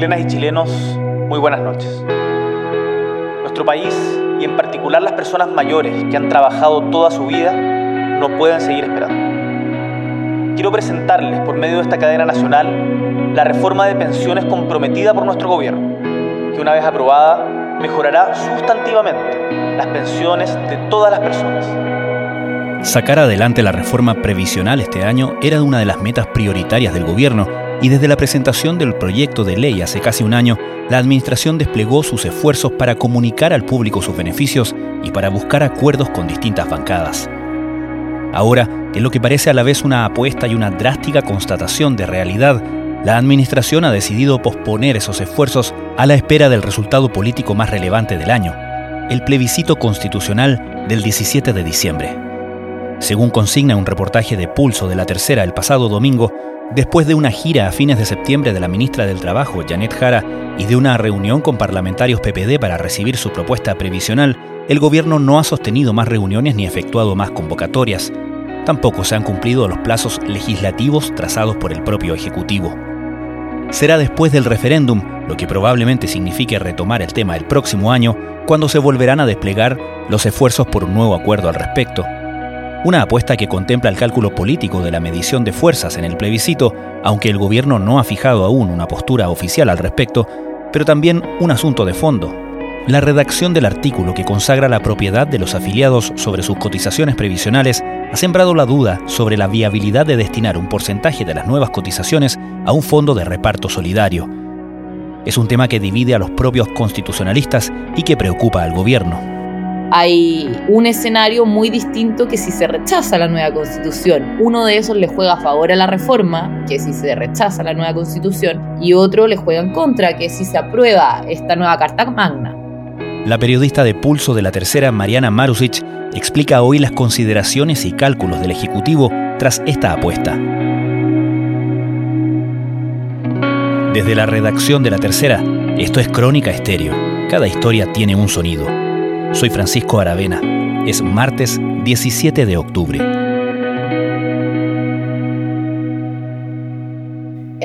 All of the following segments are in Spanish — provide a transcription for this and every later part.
chilenas y chilenos, muy buenas noches. Nuestro país, y en particular las personas mayores que han trabajado toda su vida, no pueden seguir esperando. Quiero presentarles, por medio de esta cadena nacional, la reforma de pensiones comprometida por nuestro gobierno, que una vez aprobada mejorará sustantivamente las pensiones de todas las personas. Sacar adelante la reforma previsional este año era una de las metas prioritarias del gobierno y desde la presentación del proyecto de ley hace casi un año, la Administración desplegó sus esfuerzos para comunicar al público sus beneficios y para buscar acuerdos con distintas bancadas. Ahora, en lo que parece a la vez una apuesta y una drástica constatación de realidad, la Administración ha decidido posponer esos esfuerzos a la espera del resultado político más relevante del año, el plebiscito constitucional del 17 de diciembre. Según consigna un reportaje de Pulso de la Tercera el pasado domingo, Después de una gira a fines de septiembre de la ministra del Trabajo, Janet Jara, y de una reunión con parlamentarios PPD para recibir su propuesta previsional, el gobierno no ha sostenido más reuniones ni efectuado más convocatorias. Tampoco se han cumplido los plazos legislativos trazados por el propio Ejecutivo. Será después del referéndum, lo que probablemente signifique retomar el tema el próximo año, cuando se volverán a desplegar los esfuerzos por un nuevo acuerdo al respecto. Una apuesta que contempla el cálculo político de la medición de fuerzas en el plebiscito, aunque el gobierno no ha fijado aún una postura oficial al respecto, pero también un asunto de fondo. La redacción del artículo que consagra la propiedad de los afiliados sobre sus cotizaciones previsionales ha sembrado la duda sobre la viabilidad de destinar un porcentaje de las nuevas cotizaciones a un fondo de reparto solidario. Es un tema que divide a los propios constitucionalistas y que preocupa al gobierno hay un escenario muy distinto que si se rechaza la nueva constitución. Uno de esos le juega a favor a la reforma, que si se rechaza la nueva constitución, y otro le juega en contra, que si se aprueba esta nueva Carta Magna. La periodista de Pulso de la Tercera, Mariana Marusic, explica hoy las consideraciones y cálculos del Ejecutivo tras esta apuesta. Desde la redacción de la Tercera, esto es Crónica Estéreo. Cada historia tiene un sonido. Soy Francisco Aravena. Es martes 17 de octubre.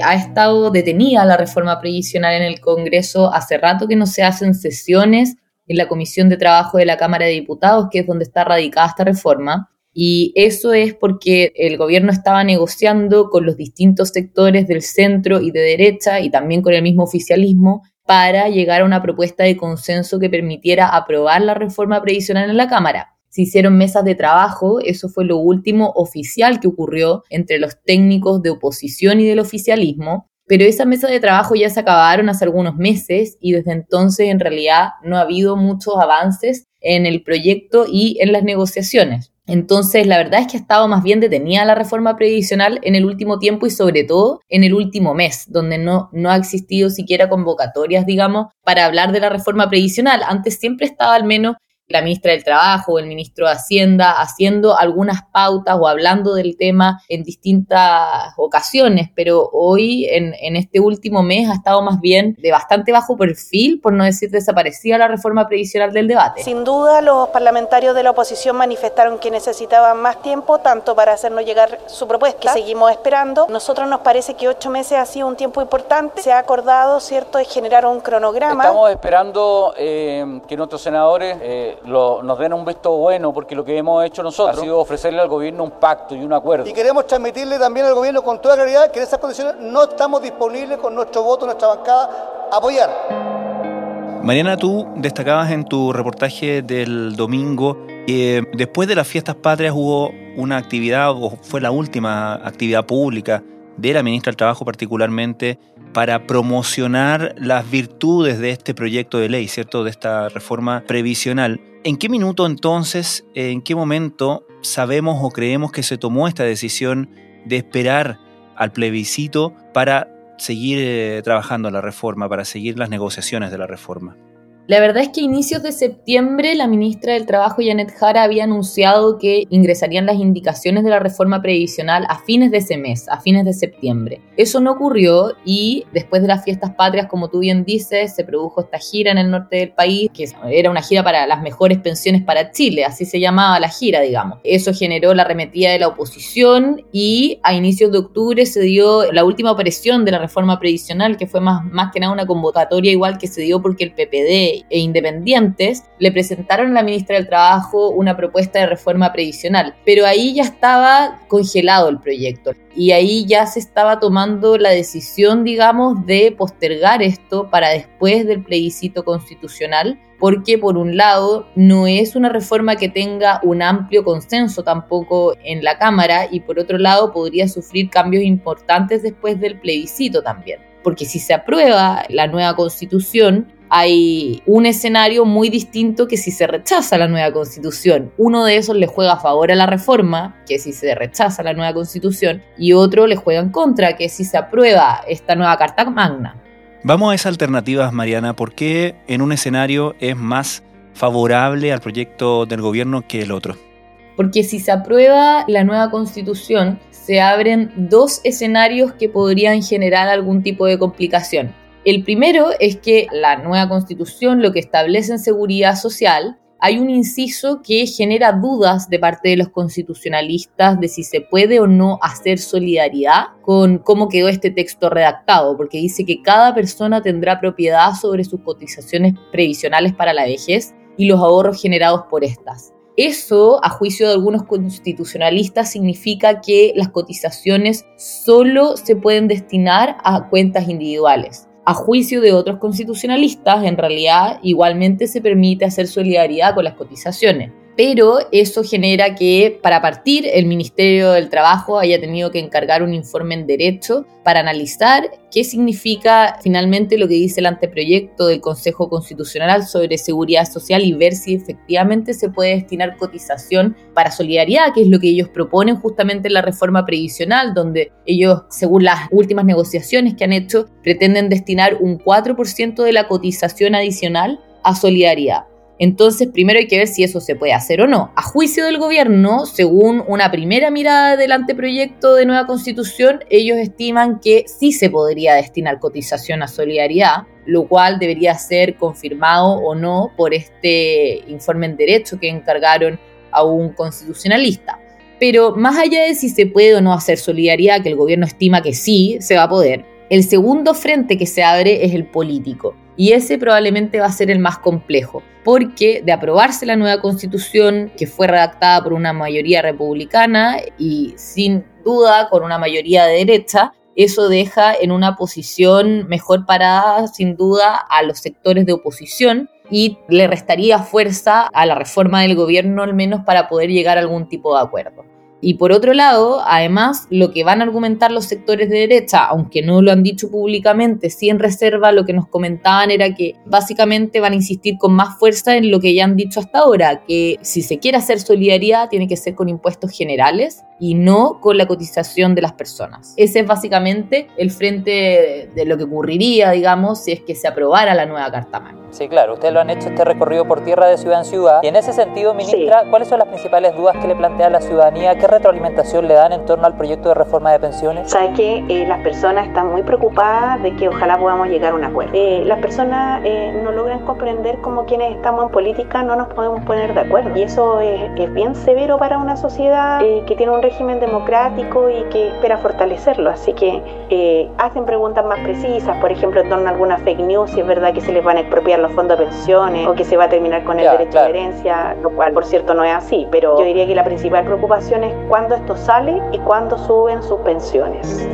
Ha estado detenida la reforma previsional en el Congreso hace rato que no se hacen sesiones en la Comisión de Trabajo de la Cámara de Diputados, que es donde está radicada esta reforma. Y eso es porque el gobierno estaba negociando con los distintos sectores del centro y de derecha y también con el mismo oficialismo para llegar a una propuesta de consenso que permitiera aprobar la reforma previsional en la Cámara. Se hicieron mesas de trabajo, eso fue lo último oficial que ocurrió entre los técnicos de oposición y del oficialismo, pero esas mesas de trabajo ya se acabaron hace algunos meses y desde entonces en realidad no ha habido muchos avances en el proyecto y en las negociaciones. Entonces, la verdad es que ha estado más bien detenida la reforma previsional en el último tiempo y sobre todo en el último mes, donde no, no ha existido siquiera convocatorias, digamos, para hablar de la reforma previsional. Antes siempre estaba al menos la ministra del Trabajo o el ministro de Hacienda haciendo algunas pautas o hablando del tema en distintas ocasiones, pero hoy en, en, este último mes ha estado más bien de bastante bajo perfil, por no decir desaparecida la reforma previsional del debate. Sin duda los parlamentarios de la oposición manifestaron que necesitaban más tiempo, tanto para hacernos llegar su propuesta, que seguimos esperando. Nosotros nos parece que ocho meses ha sido un tiempo importante. Se ha acordado, ¿cierto?, de generar un cronograma. Estamos esperando eh, que nuestros senadores... Eh, nos den un visto bueno, porque lo que hemos hecho nosotros ha sido ofrecerle al gobierno un pacto y un acuerdo. Y queremos transmitirle también al gobierno con toda claridad que en esas condiciones no estamos disponibles con nuestro voto, nuestra bancada, a apoyar. Mariana, tú destacabas en tu reportaje del domingo que después de las fiestas patrias hubo una actividad, o fue la última actividad pública de la ministra del Trabajo particularmente, para promocionar las virtudes de este proyecto de ley, ¿cierto? De esta reforma previsional. ¿En qué minuto entonces, en qué momento sabemos o creemos que se tomó esta decisión de esperar al plebiscito para seguir eh, trabajando la reforma, para seguir las negociaciones de la reforma? La verdad es que a inicios de septiembre la ministra del Trabajo, Janet Jara, había anunciado que ingresarían las indicaciones de la reforma previsional a fines de ese mes, a fines de septiembre. Eso no ocurrió y después de las fiestas patrias, como tú bien dices, se produjo esta gira en el norte del país, que era una gira para las mejores pensiones para Chile, así se llamaba la gira, digamos. Eso generó la arremetida de la oposición y a inicios de octubre se dio la última aparición de la reforma previsional, que fue más, más que nada una convocatoria igual que se dio porque el PPD e independientes le presentaron a la ministra del Trabajo una propuesta de reforma previsional, pero ahí ya estaba congelado el proyecto y ahí ya se estaba tomando la decisión, digamos, de postergar esto para después del plebiscito constitucional, porque por un lado no es una reforma que tenga un amplio consenso tampoco en la Cámara y por otro lado podría sufrir cambios importantes después del plebiscito también. Porque si se aprueba la nueva constitución, hay un escenario muy distinto que si se rechaza la nueva constitución. Uno de esos le juega a favor a la reforma, que si se rechaza la nueva constitución, y otro le juega en contra, que si se aprueba esta nueva Carta Magna. Vamos a esas alternativas, Mariana. ¿Por qué en un escenario es más favorable al proyecto del gobierno que el otro? Porque si se aprueba la nueva constitución, se abren dos escenarios que podrían generar algún tipo de complicación. El primero es que la nueva constitución lo que establece en seguridad social hay un inciso que genera dudas de parte de los constitucionalistas de si se puede o no hacer solidaridad con cómo quedó este texto redactado, porque dice que cada persona tendrá propiedad sobre sus cotizaciones previsionales para la vejez y los ahorros generados por estas. Eso, a juicio de algunos constitucionalistas, significa que las cotizaciones solo se pueden destinar a cuentas individuales a juicio de otros constitucionalistas, en realidad igualmente se permite hacer solidaridad con las cotizaciones pero eso genera que para partir el Ministerio del Trabajo haya tenido que encargar un informe en derecho para analizar qué significa finalmente lo que dice el anteproyecto del Consejo Constitucional sobre seguridad social y ver si efectivamente se puede destinar cotización para solidaridad, que es lo que ellos proponen justamente en la reforma previsional, donde ellos, según las últimas negociaciones que han hecho, pretenden destinar un 4% de la cotización adicional a solidaridad. Entonces, primero hay que ver si eso se puede hacer o no. A juicio del gobierno, según una primera mirada del anteproyecto de nueva constitución, ellos estiman que sí se podría destinar cotización a solidaridad, lo cual debería ser confirmado o no por este informe en derecho que encargaron a un constitucionalista. Pero más allá de si se puede o no hacer solidaridad, que el gobierno estima que sí se va a poder, el segundo frente que se abre es el político. Y ese probablemente va a ser el más complejo, porque de aprobarse la nueva constitución, que fue redactada por una mayoría republicana y sin duda con una mayoría de derecha, eso deja en una posición mejor parada, sin duda, a los sectores de oposición y le restaría fuerza a la reforma del gobierno, al menos para poder llegar a algún tipo de acuerdo. Y por otro lado, además, lo que van a argumentar los sectores de derecha, aunque no lo han dicho públicamente, sí en reserva, lo que nos comentaban era que básicamente van a insistir con más fuerza en lo que ya han dicho hasta ahora, que si se quiere hacer solidaridad tiene que ser con impuestos generales y no con la cotización de las personas. Ese es básicamente el frente de lo que ocurriría, digamos, si es que se aprobara la nueva Carta Magna. Sí, claro, ustedes lo han hecho este recorrido por tierra de ciudad en ciudad. Y en ese sentido, ministra, ¿cuáles son las principales dudas que le plantea a la ciudadanía? ¿Qué retroalimentación le dan en torno al proyecto de reforma de pensiones? Sabe que eh, las personas están muy preocupadas de que ojalá podamos llegar a un acuerdo. Eh, las personas eh, no logran comprender cómo quienes estamos en política no nos podemos poner de acuerdo. Y eso es, es bien severo para una sociedad que tiene un régimen democrático y que espera fortalecerlo. Así que eh, hacen preguntas más precisas, por ejemplo, en torno a alguna fake news, si es verdad que se les van a expropiar los fondos de pensiones o que se va a terminar con el derecho de herencia, lo cual por cierto no es así, pero yo diría que la principal preocupación es cuándo esto sale y cuándo suben sus pensiones.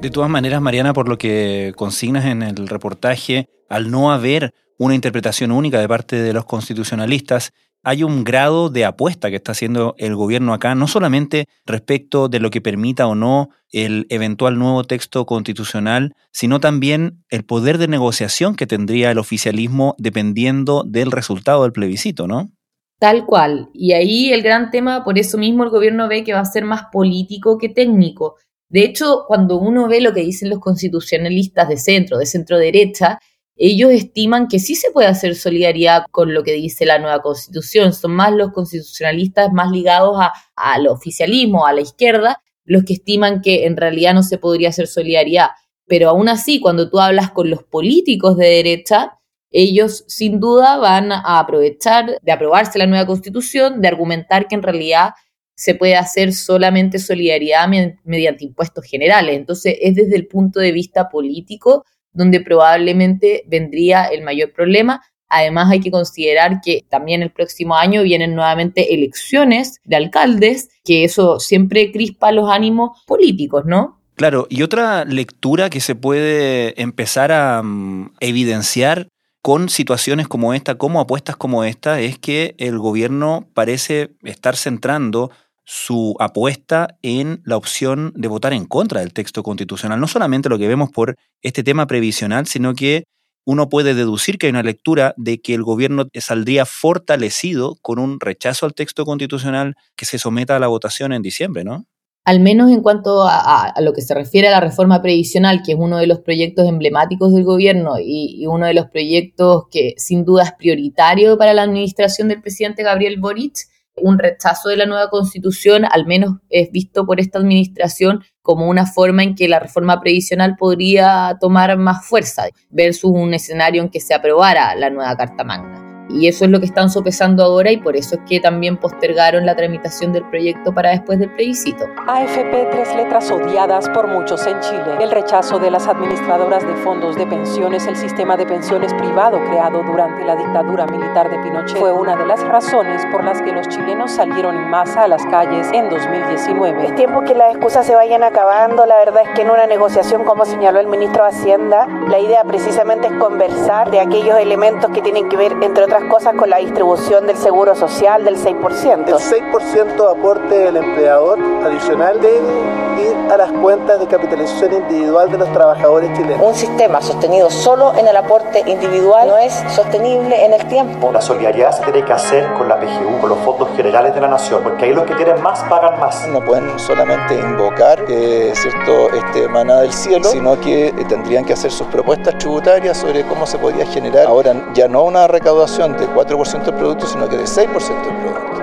De todas maneras, Mariana, por lo que consignas en el reportaje, al no haber una interpretación única de parte de los constitucionalistas, hay un grado de apuesta que está haciendo el gobierno acá, no solamente respecto de lo que permita o no el eventual nuevo texto constitucional, sino también el poder de negociación que tendría el oficialismo dependiendo del resultado del plebiscito, ¿no? Tal cual. Y ahí el gran tema, por eso mismo el gobierno ve que va a ser más político que técnico. De hecho, cuando uno ve lo que dicen los constitucionalistas de centro, de centro derecha, ellos estiman que sí se puede hacer solidaridad con lo que dice la nueva constitución. Son más los constitucionalistas más ligados al oficialismo, a la izquierda, los que estiman que en realidad no se podría hacer solidaridad. Pero aún así, cuando tú hablas con los políticos de derecha, ellos sin duda van a aprovechar de aprobarse la nueva constitución, de argumentar que en realidad se puede hacer solamente solidaridad mediante impuestos generales. Entonces, es desde el punto de vista político donde probablemente vendría el mayor problema. Además, hay que considerar que también el próximo año vienen nuevamente elecciones de alcaldes, que eso siempre crispa los ánimos políticos, ¿no? Claro, y otra lectura que se puede empezar a mm, evidenciar con situaciones como esta, como apuestas como esta, es que el gobierno parece estar centrando su apuesta en la opción de votar en contra del texto constitucional. No solamente lo que vemos por este tema previsional, sino que uno puede deducir que hay una lectura de que el gobierno saldría fortalecido con un rechazo al texto constitucional que se someta a la votación en diciembre, ¿no? Al menos en cuanto a, lo que se refiere a la reforma previsional, que es uno de los proyectos emblemáticos del gobierno y, y uno de los proyectos que sin duda es prioritario para la administración del presidente Gabriel Boric, un rechazo de la nueva constitución, al menos es visto por esta administración como una forma en que la reforma previsional podría tomar más fuerza versus un escenario en que se aprobara la nueva Carta Magna. Y eso es lo que están sopesando ahora y por eso es que también postergaron la tramitación del proyecto para después del plebiscito. AFP, tres letras odiadas por muchos en Chile. El rechazo de las administradoras de fondos de pensiones, el sistema de pensiones privado creado durante la dictadura militar de Pinochet, fue una de las razones por las que los chilenos salieron en masa a las calles en 2019. Es tiempo que las excusas se vayan acabando. La verdad es que en una negociación, como señaló el ministro de Hacienda, la idea precisamente es conversar de aquellos elementos que tienen que ver, entre otras cosas con la distribución del seguro social del 6%. El 6% aporte del empleador adicional debe ir a las cuentas de capitalización individual de los trabajadores chilenos. Un sistema sostenido solo en el aporte individual no es sostenible en el tiempo. La solidaridad se tiene que hacer con la PGU, con los fondos generales de la nación, porque ahí los que tienen más pagan más. No pueden solamente invocar eh, cierto este maná del cielo, sino que eh, tendrían que hacer sus propuestas tributarias sobre cómo se podría generar ahora ya no una recaudación de 4% del producto, sino que de 6% del producto.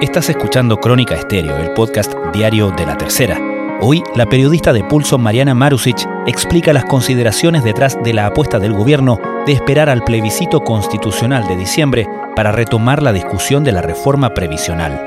Estás escuchando Crónica Estéreo, el podcast diario de la tercera. Hoy, la periodista de Pulso Mariana Marusic explica las consideraciones detrás de la apuesta del gobierno de esperar al plebiscito constitucional de diciembre para retomar la discusión de la reforma previsional.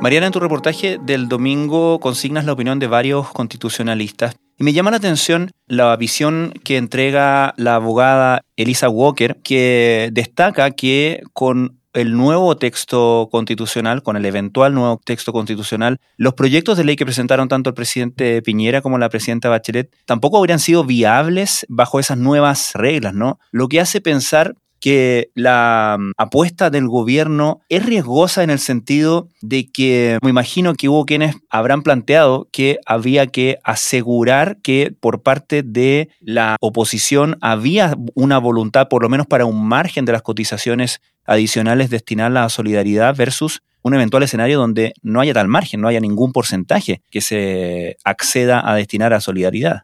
Mariana, en tu reportaje del domingo consignas la opinión de varios constitucionalistas y me llama la atención la visión que entrega la abogada Elisa Walker, que destaca que con el nuevo texto constitucional, con el eventual nuevo texto constitucional, los proyectos de ley que presentaron tanto el presidente Piñera como la presidenta Bachelet tampoco habrían sido viables bajo esas nuevas reglas, ¿no? Lo que hace pensar que la mm, apuesta del gobierno es riesgosa en el sentido de que me imagino que hubo quienes habrán planteado que había que asegurar que por parte de la oposición había una voluntad, por lo menos para un margen de las cotizaciones adicionales destinadas a solidaridad versus un eventual escenario donde no haya tal margen, no haya ningún porcentaje que se acceda a destinar a solidaridad.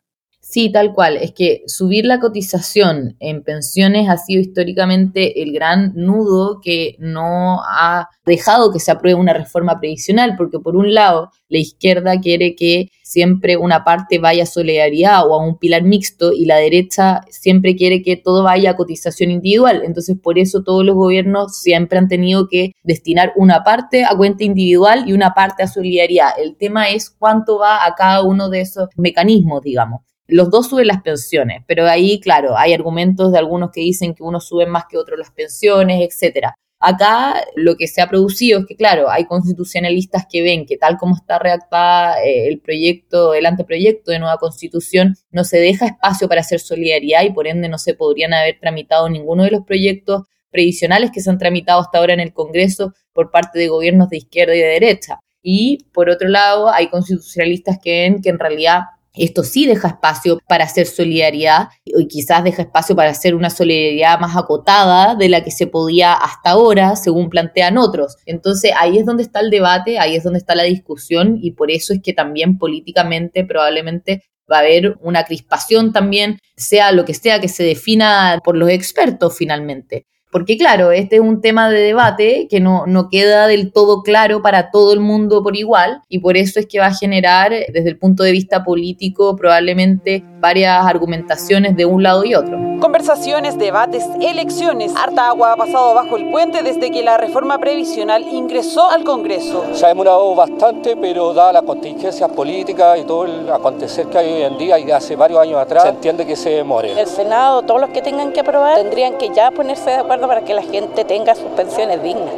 Sí, tal cual. Es que subir la cotización en pensiones ha sido históricamente el gran nudo que no ha dejado que se apruebe una reforma previsional, porque por un lado la izquierda quiere que siempre una parte vaya a solidaridad o a un pilar mixto y la derecha siempre quiere que todo vaya a cotización individual. Entonces por eso todos los gobiernos siempre han tenido que destinar una parte a cuenta individual y una parte a solidaridad. El tema es cuánto va a cada uno de esos mecanismos, digamos los dos suben las pensiones, pero ahí, claro, hay argumentos de algunos que dicen que unos suben más que otros las pensiones, etcétera. Acá lo que se ha producido es que, claro, hay constitucionalistas que ven que tal como está redactada eh, el proyecto, el anteproyecto de nueva constitución, no se deja espacio para hacer solidaridad y por ende no se podrían haber tramitado ninguno de los proyectos previsionales que se han tramitado hasta ahora en el Congreso por parte de gobiernos de izquierda y de derecha. Y por otro lado, hay constitucionalistas que ven que en realidad esto sí deja espacio para hacer solidaridad y quizás deja espacio para hacer una solidaridad más acotada de la que se podía hasta ahora, según plantean otros. Entonces ahí es donde está el debate, ahí es donde está la discusión y por eso es que también políticamente probablemente va a haber una crispación también, sea lo que sea que se defina por los expertos finalmente. Porque claro, este es un tema de debate que no, no queda del todo claro para todo el mundo por igual y por eso es que va a generar desde el punto de vista político probablemente varias argumentaciones de un lado y otro. Conversaciones, debates, elecciones. Harta agua ha pasado bajo el puente desde que la reforma previsional ingresó al Congreso. Se ha demorado bastante, pero dada las contingencias políticas y todo el acontecer que hay hoy en día y de hace varios años atrás, se entiende que se demore. El Senado, todos los que tengan que aprobar, tendrían que ya ponerse de acuerdo para que la gente tenga sus pensiones dignas.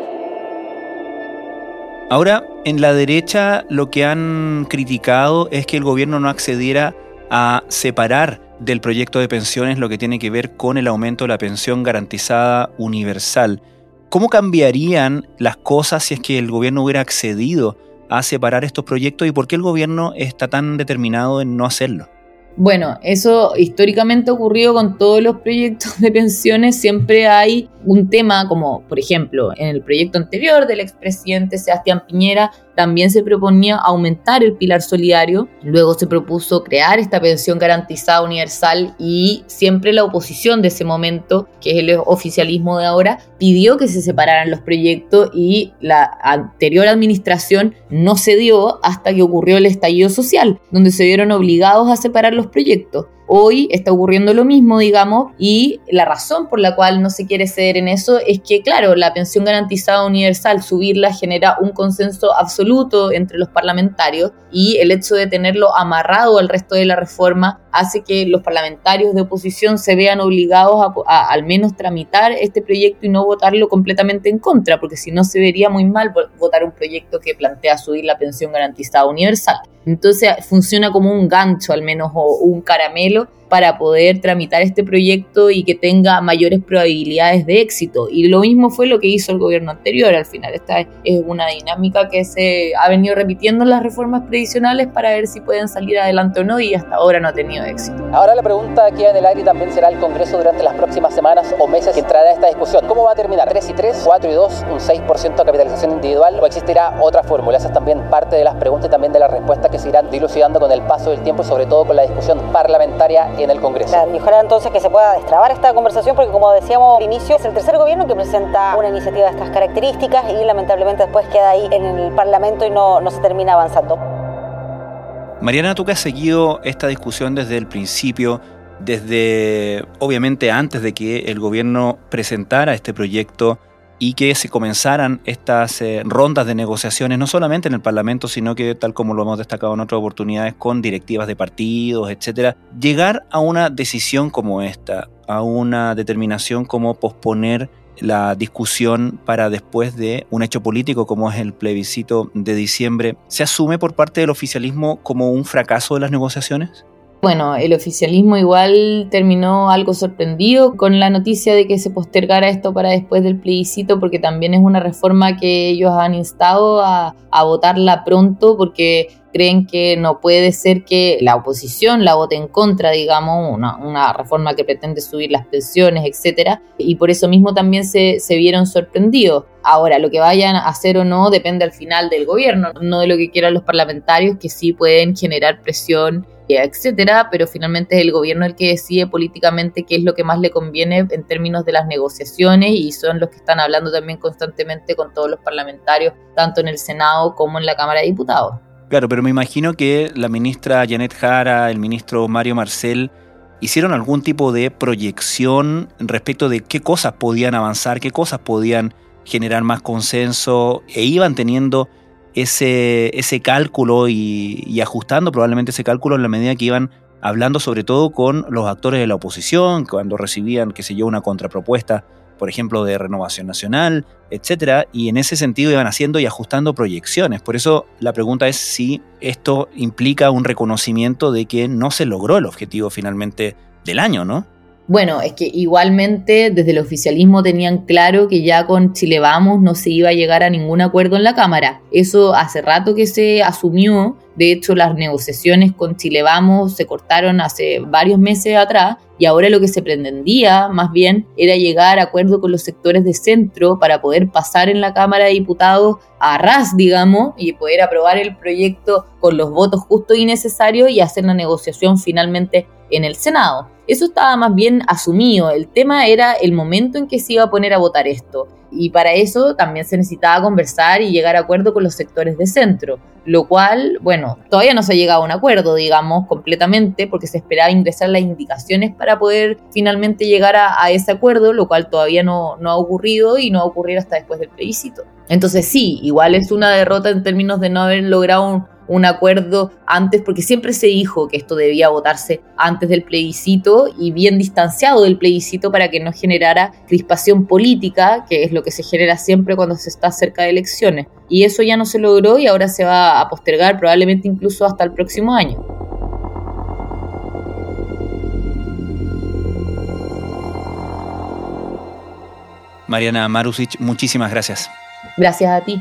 Ahora, en la derecha lo que han criticado es que el gobierno no accediera a separar del proyecto de pensiones lo que tiene que ver con el aumento de la pensión garantizada universal. ¿Cómo cambiarían las cosas si es que el gobierno hubiera accedido a separar estos proyectos y por qué el gobierno está tan determinado en no hacerlo? Bueno, eso históricamente ha ocurrido con todos los proyectos de pensiones. Siempre hay un tema como, por ejemplo, en el proyecto anterior del expresidente Sebastián Piñera, también se proponía aumentar el pilar solidario, luego se propuso crear esta pensión garantizada universal y siempre la oposición de ese momento, que es el oficialismo de ahora, pidió que se separaran los proyectos y la anterior administración no cedió hasta que ocurrió el estallido social, donde se vieron obligados a separar los proyectos. Hoy está ocurriendo lo mismo, digamos, y la razón por la cual no se quiere ceder en eso es que, claro, la pensión garantizada universal, subirla genera un consenso absoluto entre los parlamentarios y el hecho de tenerlo amarrado al resto de la reforma hace que los parlamentarios de oposición se vean obligados a, al menos tramitar este proyecto y no votarlo completamente en contra, porque si no se vería muy mal votar un proyecto que plantea subir la pensión garantizada universal. Entonces funciona como un gancho al menos o un caramelo video para poder tramitar este proyecto y que tenga mayores probabilidades de éxito. Y lo mismo fue lo que hizo el gobierno anterior. Al final, esta es una dinámica que se ha venido repitiendo en las reformas previsionales para ver si pueden salir adelante o no y hasta ahora no ha tenido éxito. Ahora la pregunta aquí en el aire también será el Congreso durante las próximas semanas o meses que entrará esta discusión. ¿Cómo va a terminar? ¿3 y 3? ¿4 y 2? ¿Un 6% de capitalización individual? ¿O existirá otra fórmula? Esa es también parte de las preguntas y también de las respuestas que se irán dilucidando con el paso del tiempo sobre todo con la discusión parlamentaria en el Congreso. y ojalá entonces que se pueda destrabar esta conversación porque como decíamos al inicio, es el tercer gobierno que presenta una iniciativa de estas características y lamentablemente después queda ahí en el Parlamento y no, no se termina avanzando. Mariana, tú que has seguido esta discusión desde el principio, desde obviamente antes de que el gobierno presentara este proyecto y que se comenzaran estas eh, rondas de negociaciones, no solamente en el Parlamento, sino que, tal como lo hemos destacado en otras oportunidades, con directivas de partidos, etcétera, llegar a una decisión como esta, a una determinación como posponer la discusión para después de un hecho político como es el plebiscito de diciembre, ¿se asume por parte del oficialismo como un fracaso de las negociaciones? Bueno, el oficialismo igual terminó algo sorprendido con la noticia de que se postergara esto para después del plebiscito, porque también es una reforma que ellos han instado a, votarla pronto, porque creen que no puede ser que la oposición la vote en contra, digamos, una, reforma que pretende subir las pensiones, etcétera, y por eso mismo también se vieron sorprendidos. Ahora, lo que vayan a hacer o no depende al final del gobierno, no de lo que quieran los parlamentarios, que sí pueden generar presión etcétera, pero finalmente es el gobierno el que decide políticamente qué es lo que más le conviene en términos de las negociaciones y son los que están hablando también constantemente con todos los parlamentarios, tanto en el Senado como en la Cámara de Diputados. Claro, pero me imagino que la ministra Janet Jara, el ministro Mario Marcel, hicieron algún tipo de proyección respecto de qué cosas podían avanzar, qué cosas podían generar más consenso e iban teniendo ese, ese cálculo y, ajustando probablemente ese cálculo en la medida que iban hablando sobre todo con los actores de la oposición, cuando recibían, qué sé yo, una contrapropuesta, por ejemplo, de renovación nacional, etcétera, y en ese sentido iban haciendo y ajustando proyecciones. Por eso la pregunta es si esto implica un reconocimiento de que no se logró el objetivo finalmente del año, ¿no? Bueno, es que igualmente desde el oficialismo tenían claro que ya con Chile Vamos no se iba a llegar a ningún acuerdo en la Cámara. Eso hace rato que se asumió. De hecho, las negociaciones con Chile Vamos se cortaron hace varios meses atrás y ahora lo que se pretendía más bien era llegar a acuerdo con los sectores de centro para poder pasar en la Cámara de Diputados a ras, digamos, y poder aprobar el proyecto con los votos justos y necesarios y hacer la negociación finalmente en el Senado. Eso estaba más bien asumido. El tema era el momento en que se iba a poner a votar esto. Y para eso también se necesitaba conversar y llegar a acuerdo con los sectores de centro, lo cual, bueno, todavía no se ha llegado a un acuerdo, digamos, completamente, porque se esperaba ingresar las indicaciones para poder finalmente llegar a, ese acuerdo, lo cual todavía no, no ha ocurrido y no va a ocurrir hasta después del plebiscito. Entonces sí, igual es una derrota en términos de no haber logrado un, un acuerdo antes, porque siempre se dijo que esto debía votarse antes del plebiscito y bien distanciado del plebiscito para que no generara crispación política, que es lo que se genera siempre cuando se está cerca de elecciones. Y eso ya no se logró y ahora se va a postergar probablemente incluso hasta el próximo año. Mariana Marusic, muchísimas gracias. Gracias a ti.